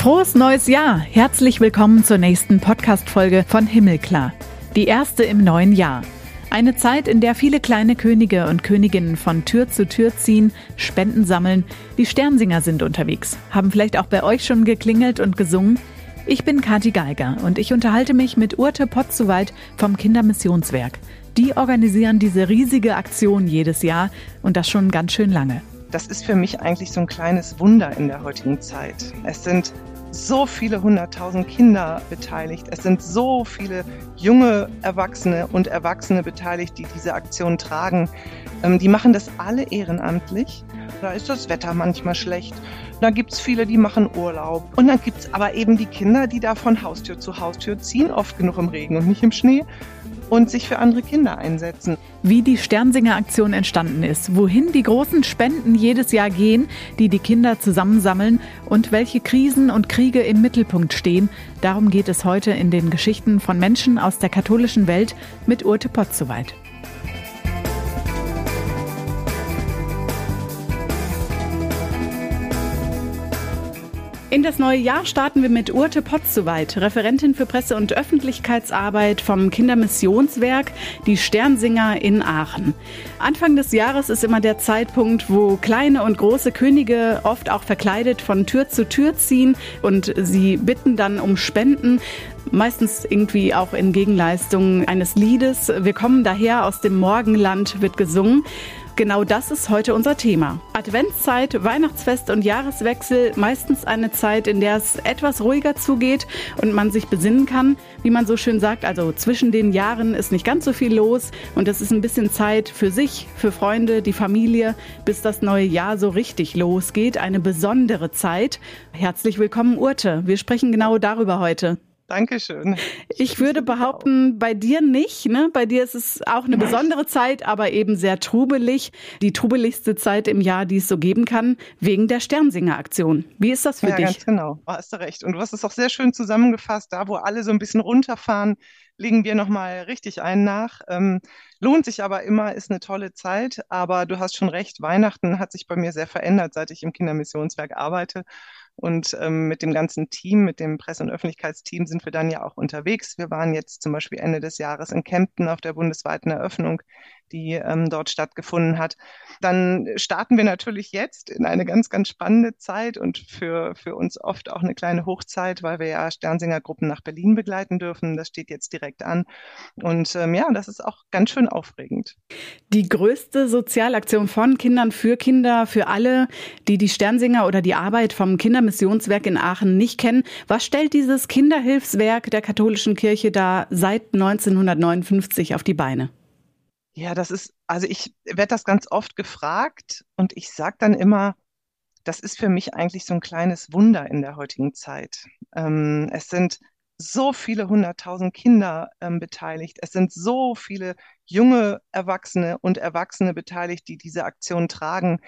Frohes neues Jahr! Herzlich willkommen zur nächsten Podcast-Folge von Himmelklar. Die erste im neuen Jahr. Eine Zeit, in der viele kleine Könige und Königinnen von Tür zu Tür ziehen, Spenden sammeln. Die Sternsinger sind unterwegs. Haben vielleicht auch bei euch schon geklingelt und gesungen? Ich bin Kathi Geiger und ich unterhalte mich mit Urte Potzuweit vom Kindermissionswerk. Die organisieren diese riesige Aktion jedes Jahr und das schon ganz schön lange. Das ist für mich eigentlich so ein kleines Wunder in der heutigen Zeit. Es sind so viele hunderttausend Kinder beteiligt. Es sind so viele junge Erwachsene und Erwachsene beteiligt, die diese Aktion tragen. Ähm, die machen das alle ehrenamtlich. Da ist das Wetter manchmal schlecht. Da gibt es viele, die machen Urlaub. Und dann gibt es aber eben die Kinder, die da von Haustür zu Haustür ziehen, oft genug im Regen und nicht im Schnee und sich für andere Kinder einsetzen. Wie die Sternsinger-Aktion entstanden ist, wohin die großen Spenden jedes Jahr gehen, die die Kinder zusammensammeln und welche Krisen und Kriege im Mittelpunkt stehen, darum geht es heute in den Geschichten von Menschen aus der katholischen Welt mit Urte Potzowait. In das neue Jahr starten wir mit Urte Potzowait, Referentin für Presse- und Öffentlichkeitsarbeit vom Kindermissionswerk Die Sternsinger in Aachen. Anfang des Jahres ist immer der Zeitpunkt, wo kleine und große Könige oft auch verkleidet von Tür zu Tür ziehen und sie bitten dann um Spenden meistens irgendwie auch in Gegenleistung eines Liedes. Wir kommen daher aus dem Morgenland, wird gesungen. Genau das ist heute unser Thema. Adventszeit, Weihnachtsfest und Jahreswechsel, meistens eine Zeit, in der es etwas ruhiger zugeht und man sich besinnen kann, wie man so schön sagt. Also zwischen den Jahren ist nicht ganz so viel los und es ist ein bisschen Zeit für sich, für Freunde, die Familie, bis das neue Jahr so richtig losgeht. Eine besondere Zeit. Herzlich willkommen, Urte. Wir sprechen genau darüber heute. Dankeschön. Ich würde behaupten, bei dir nicht. Ne? Bei dir ist es auch eine besondere Zeit, aber eben sehr trubelig. Die trubeligste Zeit im Jahr, die es so geben kann, wegen der Sternsinger-Aktion. Wie ist das für ja, dich? Ganz genau, hast du recht. Und du hast es auch sehr schön zusammengefasst. Da, wo alle so ein bisschen runterfahren, legen wir nochmal richtig einen nach. Ähm, lohnt sich aber immer, ist eine tolle Zeit. Aber du hast schon recht, Weihnachten hat sich bei mir sehr verändert, seit ich im Kindermissionswerk arbeite. Und ähm, mit dem ganzen Team, mit dem Presse- und Öffentlichkeitsteam sind wir dann ja auch unterwegs. Wir waren jetzt zum Beispiel Ende des Jahres in Kempten auf der bundesweiten Eröffnung die ähm, dort stattgefunden hat. Dann starten wir natürlich jetzt in eine ganz, ganz spannende Zeit und für, für uns oft auch eine kleine Hochzeit, weil wir ja Sternsinger-Gruppen nach Berlin begleiten dürfen. Das steht jetzt direkt an. Und ähm, ja, das ist auch ganz schön aufregend. Die größte Sozialaktion von Kindern für Kinder, für alle, die die Sternsinger oder die Arbeit vom Kindermissionswerk in Aachen nicht kennen. Was stellt dieses Kinderhilfswerk der katholischen Kirche da seit 1959 auf die Beine? Ja, das ist, also ich werde das ganz oft gefragt und ich sage dann immer, das ist für mich eigentlich so ein kleines Wunder in der heutigen Zeit. Ähm, es sind so viele hunderttausend Kinder ähm, beteiligt. Es sind so viele junge Erwachsene und Erwachsene beteiligt, die diese Aktion tragen.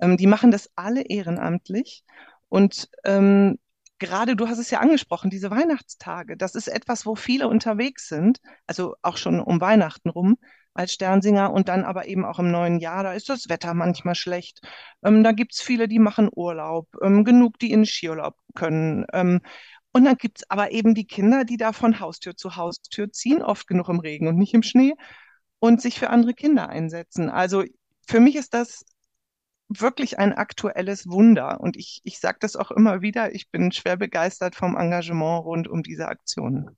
Ähm, die machen das alle ehrenamtlich. Und ähm, gerade du hast es ja angesprochen, diese Weihnachtstage, das ist etwas, wo viele unterwegs sind, also auch schon um Weihnachten rum als Sternsinger und dann aber eben auch im neuen Jahr, da ist das Wetter manchmal schlecht. Ähm, da es viele, die machen Urlaub, ähm, genug, die in Skiurlaub können. Ähm, und dann gibt es aber eben die Kinder, die da von Haustür zu Haustür ziehen, oft genug im Regen und nicht im Schnee und sich für andere Kinder einsetzen. Also für mich ist das wirklich ein aktuelles Wunder. Und ich, ich sage das auch immer wieder, ich bin schwer begeistert vom Engagement rund um diese Aktionen.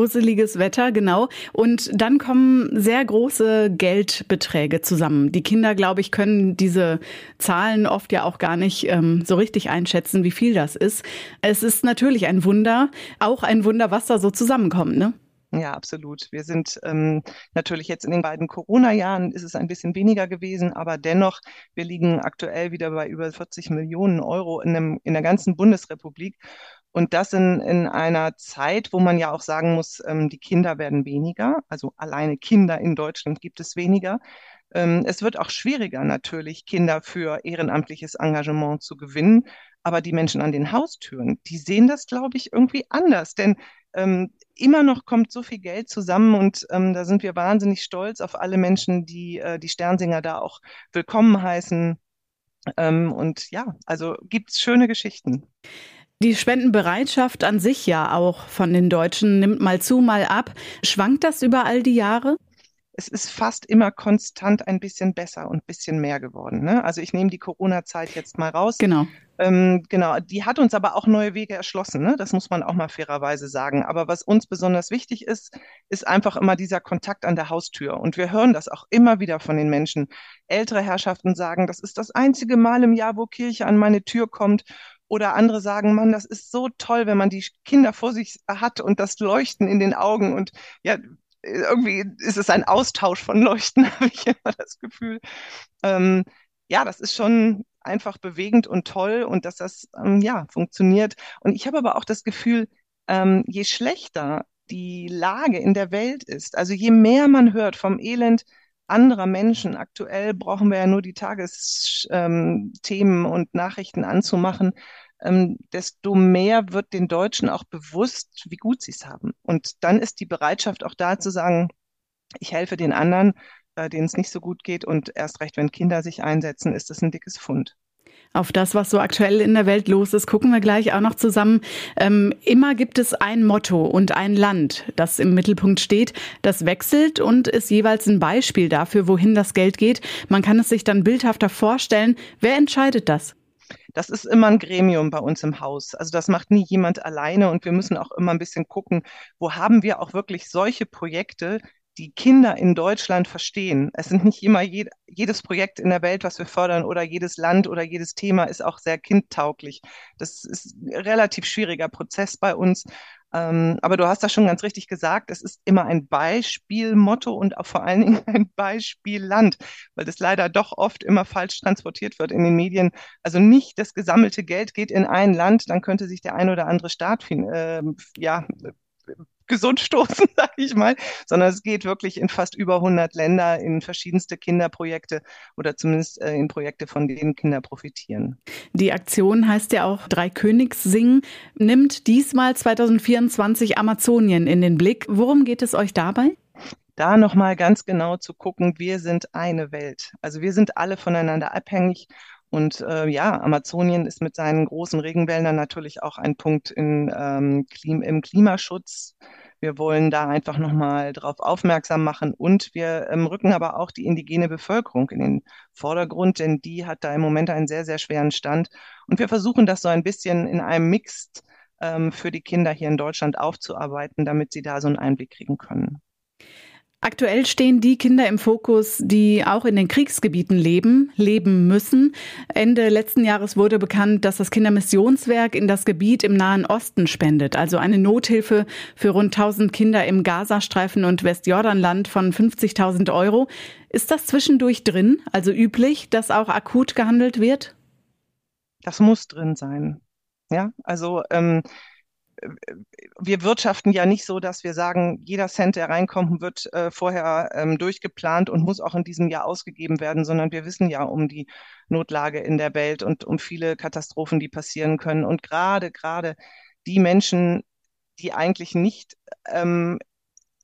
Urseliges Wetter, genau. Und dann kommen sehr große Geldbeträge zusammen. Die Kinder, glaube ich, können diese Zahlen oft ja auch gar nicht ähm, so richtig einschätzen, wie viel das ist. Es ist natürlich ein Wunder, auch ein Wunder, was da so zusammenkommt, ne? Ja, absolut. Wir sind ähm, natürlich jetzt in den beiden Corona-Jahren ist es ein bisschen weniger gewesen, aber dennoch, wir liegen aktuell wieder bei über 40 Millionen Euro in, einem, in der ganzen Bundesrepublik. Und das in, in einer Zeit, wo man ja auch sagen muss, ähm, die Kinder werden weniger, also alleine Kinder in Deutschland gibt es weniger. Ähm, es wird auch schwieriger natürlich, Kinder für ehrenamtliches Engagement zu gewinnen. Aber die Menschen an den Haustüren, die sehen das, glaube ich, irgendwie anders. Denn ähm, immer noch kommt so viel Geld zusammen und ähm, da sind wir wahnsinnig stolz auf alle Menschen, die äh, die Sternsinger da auch willkommen heißen. Ähm, und ja, also gibt es schöne Geschichten. Die Spendenbereitschaft an sich ja auch von den Deutschen nimmt mal zu, mal ab. Schwankt das über all die Jahre? es ist fast immer konstant ein bisschen besser und ein bisschen mehr geworden. Ne? Also ich nehme die Corona-Zeit jetzt mal raus. Genau. Ähm, genau, die hat uns aber auch neue Wege erschlossen. Ne? Das muss man auch mal fairerweise sagen. Aber was uns besonders wichtig ist, ist einfach immer dieser Kontakt an der Haustür. Und wir hören das auch immer wieder von den Menschen. Ältere Herrschaften sagen, das ist das einzige Mal im Jahr, wo Kirche an meine Tür kommt. Oder andere sagen, Mann, das ist so toll, wenn man die Kinder vor sich hat und das Leuchten in den Augen. Und ja, irgendwie ist es ein Austausch von Leuchten, habe ich immer das Gefühl. Ähm, ja, das ist schon einfach bewegend und toll und dass das ähm, ja funktioniert. Und ich habe aber auch das Gefühl, ähm, je schlechter die Lage in der Welt ist, also je mehr man hört vom Elend anderer Menschen, aktuell brauchen wir ja nur die Tagesthemen ähm, und Nachrichten anzumachen, ähm, desto mehr wird den Deutschen auch bewusst, wie gut sie es haben. Und dann ist die Bereitschaft auch da zu sagen, ich helfe den anderen, äh, denen es nicht so gut geht. Und erst recht, wenn Kinder sich einsetzen, ist das ein dickes Fund. Auf das, was so aktuell in der Welt los ist, gucken wir gleich auch noch zusammen. Ähm, immer gibt es ein Motto und ein Land, das im Mittelpunkt steht. Das wechselt und ist jeweils ein Beispiel dafür, wohin das Geld geht. Man kann es sich dann bildhafter vorstellen. Wer entscheidet das? Das ist immer ein Gremium bei uns im Haus. Also das macht nie jemand alleine und wir müssen auch immer ein bisschen gucken, wo haben wir auch wirklich solche Projekte, die Kinder in Deutschland verstehen. Es sind nicht immer je, jedes Projekt in der Welt, was wir fördern, oder jedes Land oder jedes Thema ist auch sehr kindtauglich. Das ist ein relativ schwieriger Prozess bei uns. Ähm, aber du hast das schon ganz richtig gesagt, es ist immer ein Beispielmotto und auch vor allen Dingen ein Beispielland, weil das leider doch oft immer falsch transportiert wird in den Medien. Also nicht das gesammelte Geld geht in ein Land, dann könnte sich der ein oder andere Staat äh, ja, gesund stoßen, sage ich mal, sondern es geht wirklich in fast über 100 Länder in verschiedenste Kinderprojekte oder zumindest äh, in Projekte, von denen Kinder profitieren. Die Aktion heißt ja auch Drei Königs singen, nimmt diesmal 2024 Amazonien in den Blick. Worum geht es euch dabei? da nochmal ganz genau zu gucken, wir sind eine Welt. Also wir sind alle voneinander abhängig und äh, ja, Amazonien ist mit seinen großen Regenwäldern natürlich auch ein Punkt in, ähm, Klim im Klimaschutz. Wir wollen da einfach nochmal drauf aufmerksam machen und wir ähm, rücken aber auch die indigene Bevölkerung in den Vordergrund, denn die hat da im Moment einen sehr, sehr schweren Stand. Und wir versuchen das so ein bisschen in einem Mix ähm, für die Kinder hier in Deutschland aufzuarbeiten, damit sie da so einen Einblick kriegen können. Aktuell stehen die Kinder im Fokus, die auch in den Kriegsgebieten leben, leben müssen. Ende letzten Jahres wurde bekannt, dass das Kindermissionswerk in das Gebiet im Nahen Osten spendet, also eine Nothilfe für rund 1000 Kinder im Gazastreifen und Westjordanland von 50.000 Euro. Ist das zwischendurch drin, also üblich, dass auch akut gehandelt wird? Das muss drin sein. Ja, also ähm, wir wirtschaften ja nicht so, dass wir sagen, jeder Cent, der reinkommt, wird äh, vorher ähm, durchgeplant und muss auch in diesem Jahr ausgegeben werden, sondern wir wissen ja um die Notlage in der Welt und um viele Katastrophen, die passieren können. Und gerade, gerade die Menschen, die eigentlich nicht ähm,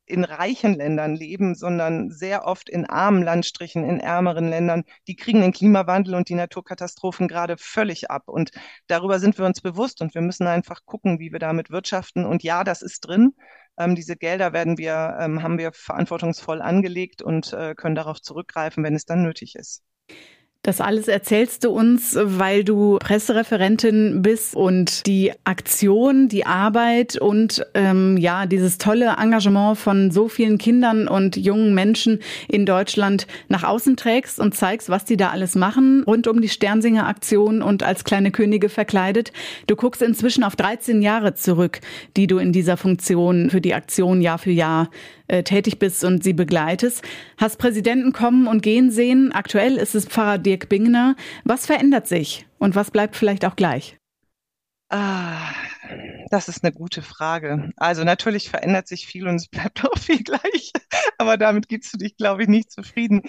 in reichen Ländern leben, sondern sehr oft in armen Landstrichen, in ärmeren Ländern, die kriegen den Klimawandel und die Naturkatastrophen gerade völlig ab. Und darüber sind wir uns bewusst und wir müssen einfach gucken, wie wir damit wirtschaften. Und ja, das ist drin. Ähm, diese Gelder werden wir, ähm, haben wir verantwortungsvoll angelegt und äh, können darauf zurückgreifen, wenn es dann nötig ist. Das alles erzählst du uns, weil du Pressereferentin bist und die Aktion, die Arbeit und ähm, ja dieses tolle Engagement von so vielen Kindern und jungen Menschen in Deutschland nach außen trägst und zeigst, was die da alles machen rund um die Sternsinger Aktion und als kleine Könige verkleidet. Du guckst inzwischen auf 13 Jahre zurück, die du in dieser Funktion für die Aktion Jahr für Jahr äh, tätig bist und sie begleitest. Hast Präsidenten kommen und gehen sehen. Aktuell ist es Pfarrer Dirk Bingner. Was verändert sich und was bleibt vielleicht auch gleich? Ah, das ist eine gute Frage. Also natürlich verändert sich viel und es bleibt auch viel gleich. Aber damit gibst du dich, glaube ich, nicht zufrieden.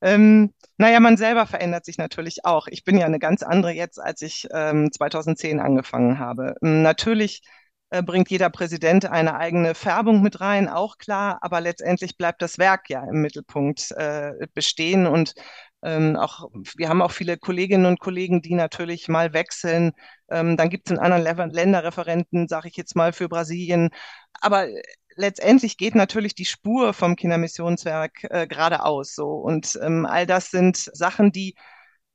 Ähm, naja, man selber verändert sich natürlich auch. Ich bin ja eine ganz andere jetzt, als ich ähm, 2010 angefangen habe. Ähm, natürlich äh, bringt jeder Präsident eine eigene Färbung mit rein, auch klar, aber letztendlich bleibt das Werk ja im Mittelpunkt äh, bestehen und Ähm, auch, wir haben auch viele Kolleginnen und Kollegen, die natürlich mal wechseln. Ähm, dann gibt es in anderen Länderreferenten, sage ich jetzt mal, für Brasilien. Aber letztendlich geht natürlich die Spur vom Kindermissionswerk äh, geradeaus so. Und ähm, all das sind Sachen, die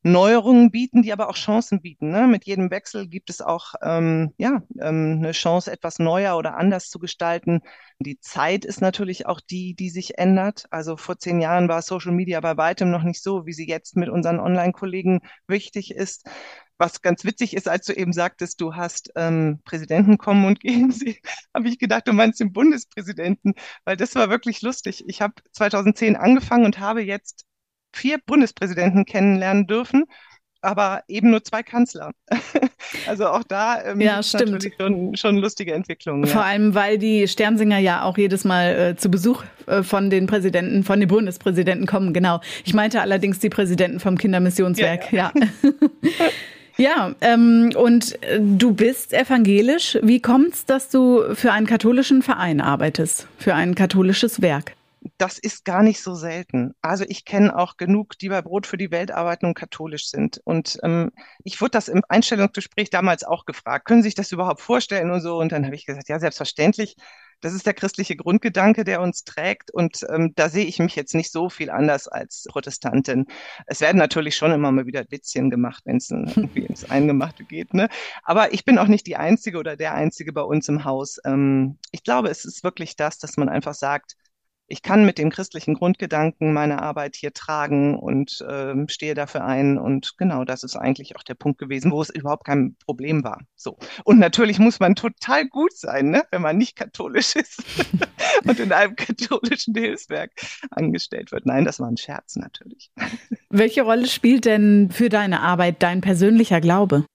Neuerungen bieten, die aber auch Chancen bieten. Ne? Mit jedem Wechsel gibt es auch ähm, ja, ähm, eine Chance, etwas neuer oder anders zu gestalten. Die Zeit ist natürlich auch die, die sich ändert. Also vor zehn Jahren war Social Media bei weitem noch nicht so, wie sie jetzt mit unseren Online-Kollegen wichtig ist. Was ganz witzig ist, als du eben sagtest, du hast ähm, Präsidenten kommen und gehen sie, habe ich gedacht, du meinst den Bundespräsidenten, weil das war wirklich lustig. Ich habe 2010 angefangen und habe jetzt vier Bundespräsidenten kennenlernen dürfen, aber eben nur zwei Kanzler. also auch da ähm, ja, stimmt. natürlich schon, schon lustige Entwicklungen. Vor ja. allem, weil die Sternsinger ja auch jedes Mal äh, zu Besuch äh, von den Präsidenten, von den Bundespräsidenten kommen. Genau. Ich meinte allerdings die Präsidenten vom Kindermissionswerk. Ja. ja. Ja, ähm, und äh, du bist evangelisch. Wie kommt's, dass du für einen katholischen Verein arbeitest, für ein katholisches Werk? Das ist gar nicht so selten. Also ich kenne auch genug, die bei Brot für die Welt arbeiten und katholisch sind. Und ähm, ich wurde das im Einstellungsgespräch damals auch gefragt, können Sie sich das überhaupt vorstellen und so. Und dann habe ich gesagt, ja, selbstverständlich. Das ist der christliche Grundgedanke, der uns trägt. Und ähm, da sehe ich mich jetzt nicht so viel anders als Protestantin. Es werden natürlich schon immer mal wieder Witzchen gemacht, wenn es irgendwie ins Eingemachte geht. Ne? Aber ich bin auch nicht die Einzige oder der Einzige bei uns im Haus. Ähm, ich glaube, es ist wirklich das, dass man einfach sagt, ich kann mit dem christlichen Grundgedanken meine Arbeit hier tragen und äh, stehe dafür ein. Und genau, das ist eigentlich auch der Punkt gewesen, wo es überhaupt kein Problem war. So. Und natürlich muss man total gut sein, ne? wenn man nicht katholisch ist und in einem katholischen Hilfswerk angestellt wird. Nein, das war ein Scherz natürlich. Welche Rolle spielt denn für deine Arbeit dein persönlicher Glaube?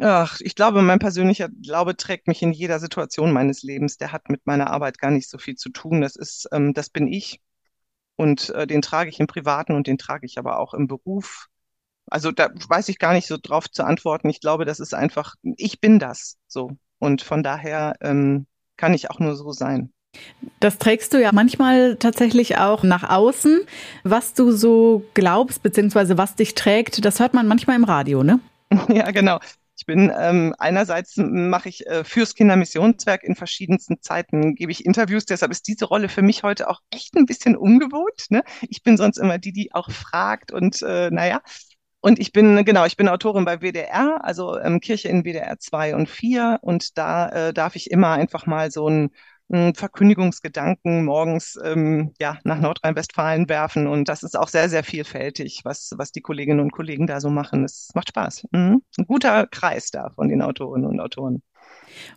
Ach, ich glaube, mein persönlicher Glaube trägt mich in jeder Situation meines Lebens. Der hat mit meiner Arbeit gar nicht so viel zu tun. Das ist, ähm, das bin ich. Und äh, den trage ich im Privaten und den trage ich aber auch im Beruf. Also da weiß ich gar nicht so drauf zu antworten. Ich glaube, das ist einfach, ich bin das so. Und von daher ähm, kann ich auch nur so sein. Das trägst du ja manchmal tatsächlich auch nach außen. Was du so glaubst, beziehungsweise was dich trägt, das hört man manchmal im Radio, ne? Ja, genau. Bin ähm, einerseits mache ich äh, fürs Kindermissionswerk in verschiedensten Zeiten gebe ich Interviews, deshalb ist diese Rolle für mich heute auch echt ein bisschen ungewohnt. Ne? Ich bin sonst immer die, die auch fragt und äh, naja. Und ich bin, genau, ich bin Autorin bei WDR, also ähm, Kirche in WDR 2 und 4 und da äh, darf ich immer einfach mal so ein Verkündigungsgedanken morgens ähm, ja, nach Nordrhein-Westfalen werfen. Und das ist auch sehr, sehr vielfältig, was, was die Kolleginnen und Kollegen da so machen. Es macht Spaß. Mhm. Ein guter Kreis da von den Autorinnen und Autoren.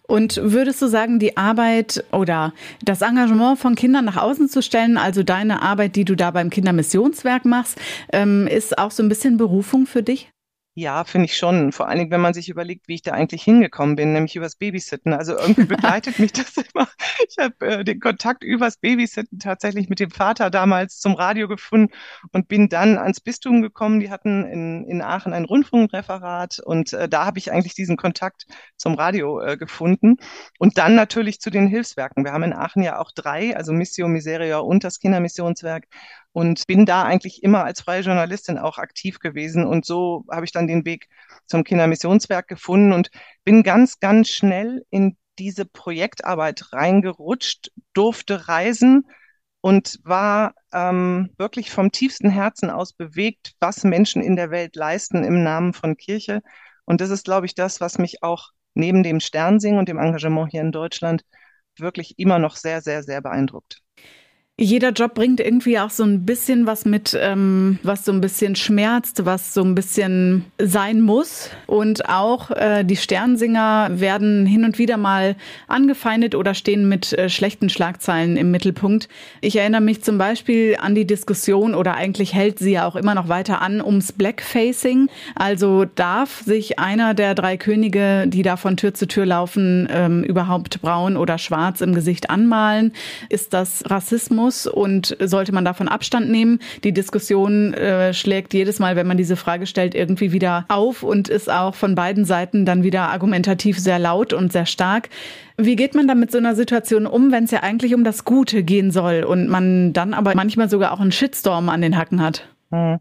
Und würdest du sagen, die Arbeit oder das Engagement von Kindern nach außen zu stellen, also deine Arbeit, die du da beim Kindermissionswerk machst, ähm, ist auch so ein bisschen Berufung für dich? Ja, finde ich schon. Vor allen Dingen, wenn man sich überlegt, wie ich da eigentlich hingekommen bin, nämlich übers Babysitten. Also irgendwie begleitet mich das immer. Ich habe äh, den Kontakt übers Babysitten tatsächlich mit dem Vater damals zum Radio gefunden und bin dann ans Bistum gekommen. Die hatten in, in Aachen ein Rundfunkreferat und äh, da habe ich eigentlich diesen Kontakt zum Radio äh, gefunden. Und dann natürlich zu den Hilfswerken. Wir haben in Aachen ja auch drei, also Missio Miseria und das Kindermissionswerk und bin da eigentlich immer als freie Journalistin auch aktiv gewesen. Und so habe ich dann den Weg zum Kindermissionswerk gefunden und bin ganz, ganz schnell in diese Projektarbeit reingerutscht, durfte reisen und war ähm, wirklich vom tiefsten Herzen aus bewegt, was Menschen in der Welt leisten im Namen von Kirche. Und das ist, glaube ich, das, was mich auch neben dem Sternsingen und dem Engagement hier in Deutschland wirklich immer noch sehr, sehr, sehr beeindruckt. Jeder Job bringt irgendwie auch so ein bisschen was mit, ähm, was so ein bisschen schmerzt, was so ein bisschen sein muss. Und auch äh, die Sternsinger werden hin und wieder mal angefeindet oder stehen mit äh, schlechten Schlagzeilen im Mittelpunkt. Ich erinnere mich zum Beispiel an die Diskussion oder eigentlich hält sie ja auch immer noch weiter an ums Blackfacing. Also darf sich einer der drei Könige, die da von Tür zu Tür laufen, ähm, überhaupt braun oder schwarz im Gesicht anmalen? Ist das Rassismus? Muss und sollte man davon Abstand nehmen? Die Diskussion äh, schlägt jedes Mal, wenn man diese Frage stellt, irgendwie wieder auf und ist auch von beiden Seiten dann wieder argumentativ sehr laut und sehr stark. Wie geht man dann mit so einer Situation um, wenn es ja eigentlich um das Gute gehen soll und man dann aber manchmal sogar auch einen Shitstorm an den Hacken hat? Hm.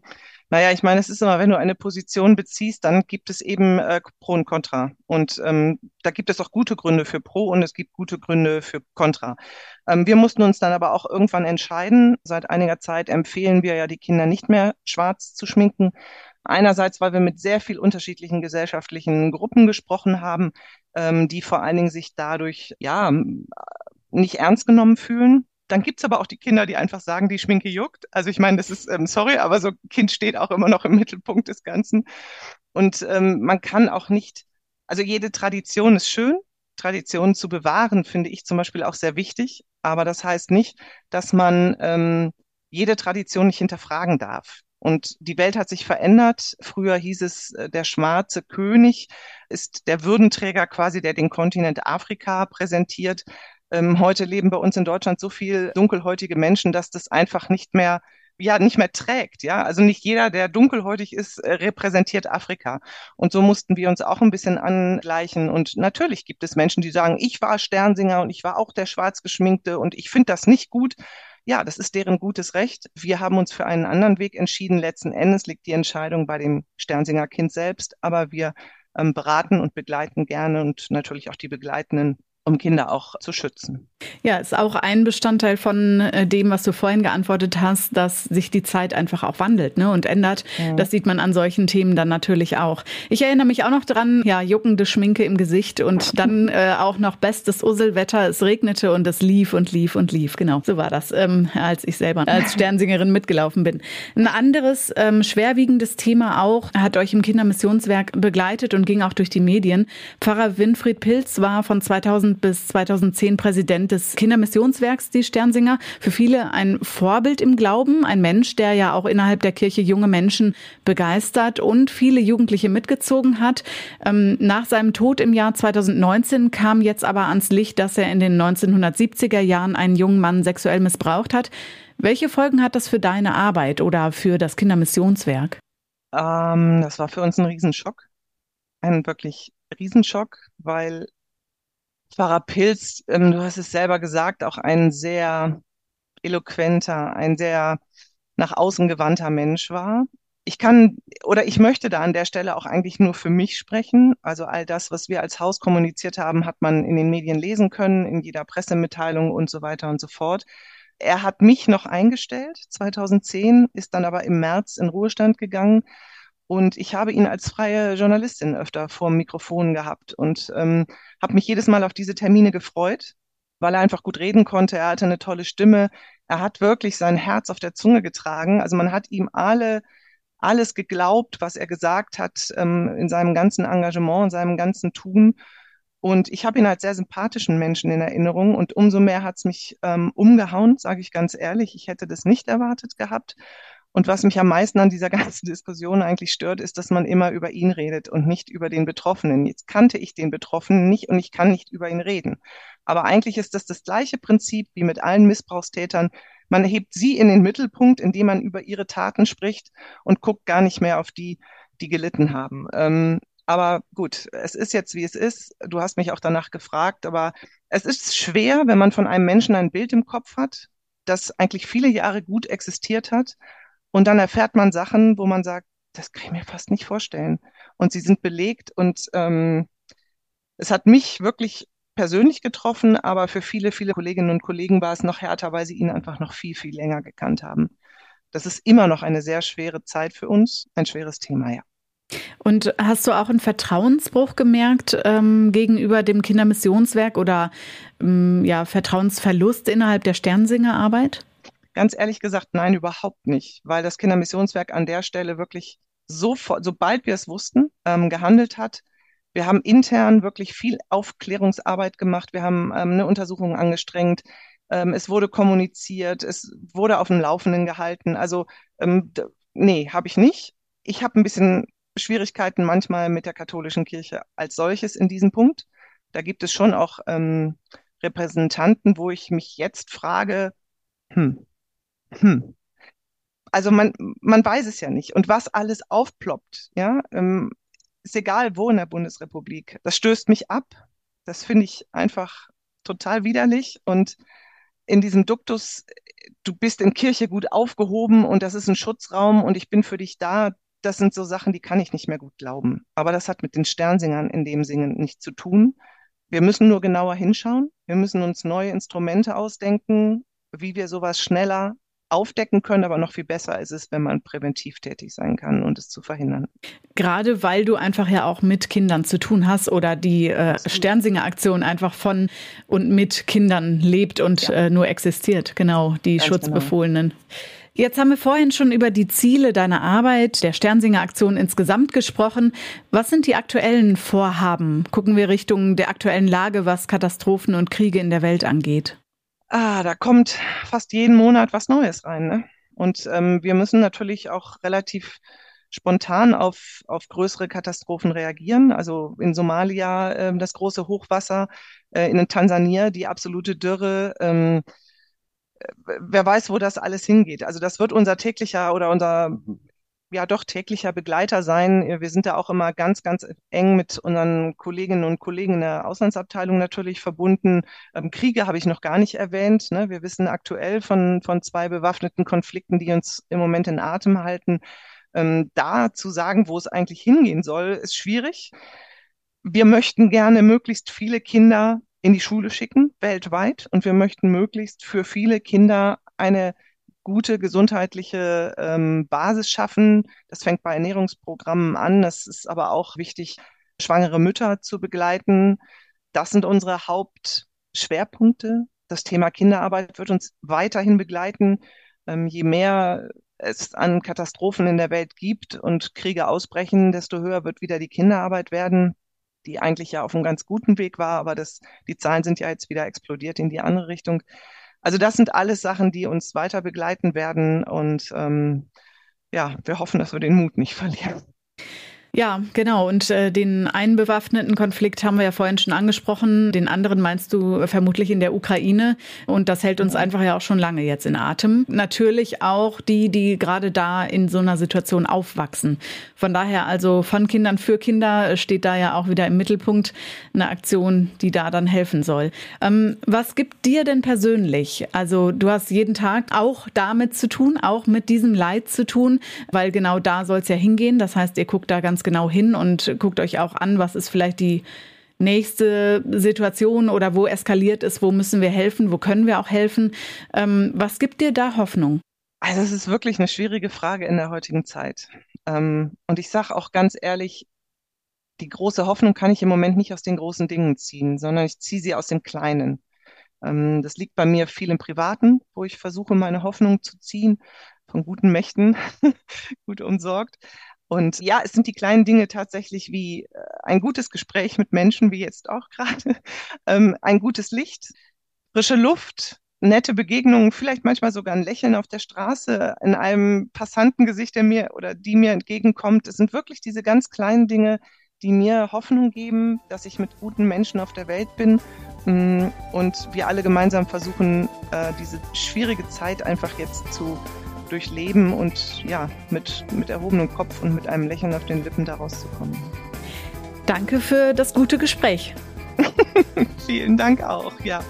Naja, ich meine, es ist immer, wenn du eine Position beziehst, dann gibt es eben äh, Pro und Contra. Und ähm, da gibt es auch gute Gründe für Pro und es gibt gute Gründe für Contra. Ähm, wir mussten uns dann aber auch irgendwann entscheiden. Seit einiger Zeit empfehlen wir ja, die Kinder nicht mehr schwarz zu schminken. Einerseits, weil wir mit sehr viel unterschiedlichen gesellschaftlichen Gruppen gesprochen haben, ähm, die vor allen Dingen sich dadurch ja nicht ernst genommen fühlen dann gibt's aber auch die Kinder, die einfach sagen, die Schminke juckt. Also ich meine, das ist, ähm, sorry, aber so Kind steht auch immer noch im Mittelpunkt des Ganzen. Und ähm, man kann auch nicht, also jede Tradition ist schön. Traditionen zu bewahren, finde ich zum Beispiel auch sehr wichtig. Aber das heißt nicht, dass man ähm, jede Tradition nicht hinterfragen darf. Und die Welt hat sich verändert. Früher hieß es, äh, der schwarze König ist der Würdenträger quasi, der den Kontinent Afrika präsentiert. Ähm, heute leben bei uns in Deutschland so viel dunkelhäutige Menschen, dass das einfach nicht mehr ja nicht mehr trägt, ja. Also nicht jeder, der dunkelhäutig ist, äh, repräsentiert Afrika. Und so mussten wir uns auch ein bisschen angleichen. Und natürlich gibt es Menschen, die sagen, ich war Sternsinger und ich war auch der Schwarzgeschminkte und ich finde das nicht gut. Ja, das ist deren gutes Recht. Wir haben uns für einen anderen Weg entschieden. Letzten Endes liegt die Entscheidung bei dem Sternsinger Kind selbst, aber wir ähm, beraten und begleiten gerne und natürlich auch die Begleitenden um Kinder auch zu schützen. Ja, ist auch ein Bestandteil von äh, dem, was du vorhin geantwortet hast, dass sich die Zeit einfach auch wandelt ne, und ändert. Ja. Das sieht man an solchen Themen dann natürlich auch. Ich erinnere mich auch noch dran, ja, juckende Schminke im Gesicht und dann äh, auch noch bestes Usselwetter. Es regnete und es lief und lief und lief. Genau, so war das, ähm, als ich selber als Sternsingerin mitgelaufen bin. Ein anderes ähm, schwerwiegendes Thema auch hat euch im Kindermissionswerk begleitet und ging auch durch die Medien. Pfarrer Winfried Pilz war von 2000 bis 2010 Präsident des Kindermissionswerks, die Sternsinger. Für viele ein Vorbild im Glauben, ein Mensch, der ja auch innerhalb der Kirche junge Menschen begeistert und viele Jugendliche mitgezogen hat. Ähm, nach seinem Tod im Jahr 2019 kam jetzt aber ans Licht, dass er in den 1970er Jahren einen jungen Mann sexuell missbraucht hat. Welche Folgen hat das für deine Arbeit oder für das Kindermissionswerk? Ähm, das war für uns ein Riesenschock. Ein wirklich Riesenschock, weil Pfarrer Pilz, ähm, du hast es selber gesagt, auch ein sehr eloquenter, ein sehr nach außen gewandter Mensch war. Ich kann oder ich möchte da an der Stelle auch eigentlich nur für mich sprechen. Also all das, was wir als Haus kommuniziert haben, hat man in den Medien lesen können, in jeder Pressemitteilung und so weiter und so fort. Er hat mich noch eingestellt, 2010, ist dann aber im März in Ruhestand gegangen. Und ich habe ihn als freie Journalistin öfter vor dem Mikrofon gehabt und ähm, habe mich jedes Mal auf diese Termine gefreut, weil er einfach gut reden konnte. Er hatte eine tolle Stimme. Er hat wirklich sein Herz auf der Zunge getragen. Also man hat ihm alle alles geglaubt, was er gesagt hat ähm, in seinem ganzen Engagement, in seinem ganzen Tun. Und ich habe ihn als sehr sympathischen Menschen in Erinnerung und umso mehr hat es mich ähm, umgehauen, sage ich ganz ehrlich. Ich hätte das nicht erwartet gehabt. Und was mich am meisten an dieser ganzen Diskussion eigentlich stört, ist, dass man immer über ihn redet und nicht über den Betroffenen. Jetzt kannte ich den Betroffenen nicht und ich kann nicht über ihn reden. Aber eigentlich ist das das gleiche Prinzip wie mit allen Missbrauchstätern. Man hebt sie in den Mittelpunkt, indem man über ihre Taten spricht und guckt gar nicht mehr auf die, die gelitten haben. Ähm, aber gut, es ist jetzt, wie es ist. Du hast mich auch danach gefragt, aber es ist schwer, wenn man von einem Menschen ein Bild im Kopf hat, das eigentlich viele Jahre gut existiert hat und dann erfährt man Sachen, wo man sagt, das kann ich mir fast nicht vorstellen. Und sie sind belegt und ähm, es hat mich wirklich persönlich getroffen, aber für viele, viele Kolleginnen und Kollegen war es noch härter, weil sie ihn einfach noch viel, viel länger gekannt haben. Das ist immer noch eine sehr schwere Zeit für uns, ein schweres Thema, ja. Und hast du auch einen Vertrauensbruch gemerkt ähm, gegenüber dem Kindermissionswerk oder ähm, ja, Vertrauensverlust innerhalb der Sternsingerarbeit? Ganz ehrlich gesagt, nein, überhaupt nicht, weil das Kindermissionswerk an der Stelle wirklich sofort, sobald wir es wussten, ähm, gehandelt hat. Wir haben intern wirklich viel Aufklärungsarbeit gemacht. Wir haben ähm, eine Untersuchung angestrengt. Ähm, es wurde kommuniziert. Es wurde auf dem Laufenden gehalten. Also, ähm, nee, habe ich nicht. Ich habe ein bisschen Schwierigkeiten manchmal mit der katholischen Kirche als solches in diesem Punkt. Da gibt es schon auch ähm, Repräsentanten, wo ich mich jetzt frage, hm, hm. Also man, man weiß es ja nicht. Und was alles aufploppt, ja, ähm, ist egal wo in der Bundesrepublik. Das stößt mich ab. Das finde ich einfach total widerlich. Und in diesem Duktus, du bist in Kirche gut aufgehoben und das ist ein Schutzraum und ich bin für dich da, das sind so Sachen, die kann ich nicht mehr gut glauben. Aber das hat mit den Sternsingern in dem Singen nichts zu tun. Wir müssen nur genauer hinschauen. Wir müssen uns neue Instrumente ausdenken, wie wir sowas schneller aufdecken können, aber noch viel besser ist es, wenn man präventiv tätig sein kann und es zu verhindern. Gerade weil du einfach ja auch mit Kindern zu tun hast oder die äh, Sternsinger-Aktion einfach von und mit Kindern lebt und ja. äh, nur existiert, genau, die Ganz Schutzbefohlenen. Genau. Jetzt haben wir vorhin schon über die Ziele deiner Arbeit, der Sternsinger-Aktion insgesamt gesprochen. Was sind die aktuellen Vorhaben? Gucken wir Richtung der aktuellen Lage, was Katastrophen und Kriege in der Welt angeht. Ah, da kommt fast jeden Monat was Neues rein. Ne? Und ähm, wir müssen natürlich auch relativ spontan auf, auf größere Katastrophen reagieren. Also in Somalia äh, das große Hochwasser, äh, in Tansania die absolute Dürre. Ähm, wer weiß, wo das alles hingeht. Also das wird unser täglicher oder unser ja doch täglicher Begleiter sein. Wir sind da auch immer ganz, ganz eng mit unseren Kolleginnen und Kollegen in der Auslandsabteilung natürlich verbunden. Ähm, Kriege habe ich noch gar nicht erwähnt. Ne? Wir wissen aktuell von, von zwei bewaffneten Konflikten, die uns im Moment in Atem halten. Ähm, da zu sagen, wo es eigentlich hingehen soll, ist schwierig. Wir möchten gerne möglichst viele Kinder in die Schule schicken, weltweit. Und wir möchten möglichst für viele Kinder eine gute gesundheitliche ähm, Basis schaffen. Das fängt bei Ernährungsprogrammen an. Das ist aber auch wichtig, schwangere Mütter zu begleiten. Das sind unsere Hauptschwerpunkte. Das Thema Kinderarbeit wird uns weiterhin begleiten. Ähm, je mehr es an Katastrophen in der Welt gibt und Kriege ausbrechen, desto höher wird wieder die Kinderarbeit werden die eigentlich ja auf einem ganz guten Weg war, aber das, die Zahlen sind ja jetzt wieder explodiert in die andere Richtung. Also das sind alles Sachen, die uns weiter begleiten werden und ähm, ja, wir hoffen, dass wir den Mut nicht verlieren. Ja, genau. Und äh, den einen bewaffneten Konflikt haben wir ja vorhin schon angesprochen. Den anderen meinst du vermutlich in der Ukraine. Und das hält uns einfach ja auch schon lange jetzt in Atem. Natürlich auch die, die gerade da in so einer Situation aufwachsen. Von daher also von Kindern für Kinder steht da ja auch wieder im Mittelpunkt eine Aktion, die da dann helfen soll. Ähm, was gibt dir denn persönlich? Also du hast jeden Tag auch damit zu tun, auch mit diesem Leid zu tun, weil genau da soll es ja hingehen. Das heißt, ihr guckt da ganz genau hin und guckt euch auch an, was ist vielleicht die nächste Situation oder wo eskaliert ist, wo müssen wir helfen, wo können wir auch helfen. Ähm, was gibt dir da Hoffnung? Also es ist wirklich eine schwierige Frage in der heutigen Zeit. Ähm, und ich sage auch ganz ehrlich, die große Hoffnung kann ich im Moment nicht aus den großen Dingen ziehen, sondern ich ziehe sie aus dem Kleinen. Ähm, das liegt bei mir viel im Privaten, wo ich versuche, meine Hoffnung zu ziehen, von guten Mächten gut umsorgt. Und ja, es sind die kleinen Dinge tatsächlich wie äh, ein gutes Gespräch mit Menschen, wie jetzt auch gerade, ähm, ein gutes Licht, frische Luft, nette Begegnungen, vielleicht manchmal sogar ein Lächeln auf der Straße, in einem Passantengesicht, der mir oder die mir entgegenkommt. Es sind wirklich diese ganz kleinen Dinge, die mir Hoffnung geben, dass ich mit guten Menschen auf der Welt bin mm, und wir alle gemeinsam versuchen, äh, diese schwierige Zeit einfach jetzt zu durchleben und ja, mit, mit erhobenem Kopf und mit einem Lächeln auf den Lippen daraus zu kommen. Danke für das gute Gespräch. Vielen Dank auch, ja.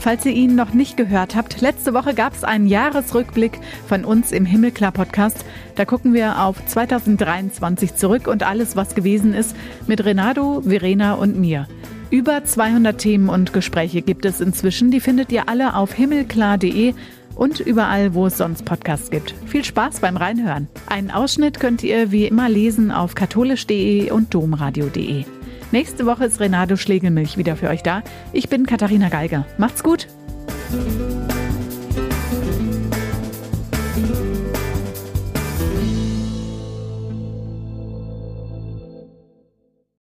Falls ihr ihn noch nicht gehört habt, letzte Woche gab es einen Jahresrückblick von uns im Himmelklar Podcast. Da gucken wir auf 2023 zurück und alles, was gewesen ist, mit Renato, Verena und mir. Über 200 Themen und Gespräche gibt es inzwischen. Die findet ihr alle auf himmelklar.de und überall, wo es sonst Podcasts gibt. Viel Spaß beim Reinhören. Einen Ausschnitt könnt ihr wie immer lesen auf katholisch.de und domradio.de. Nächste Woche ist Renato Schlegelmilch wieder für euch da. Ich bin Katharina Geiger. Macht's gut!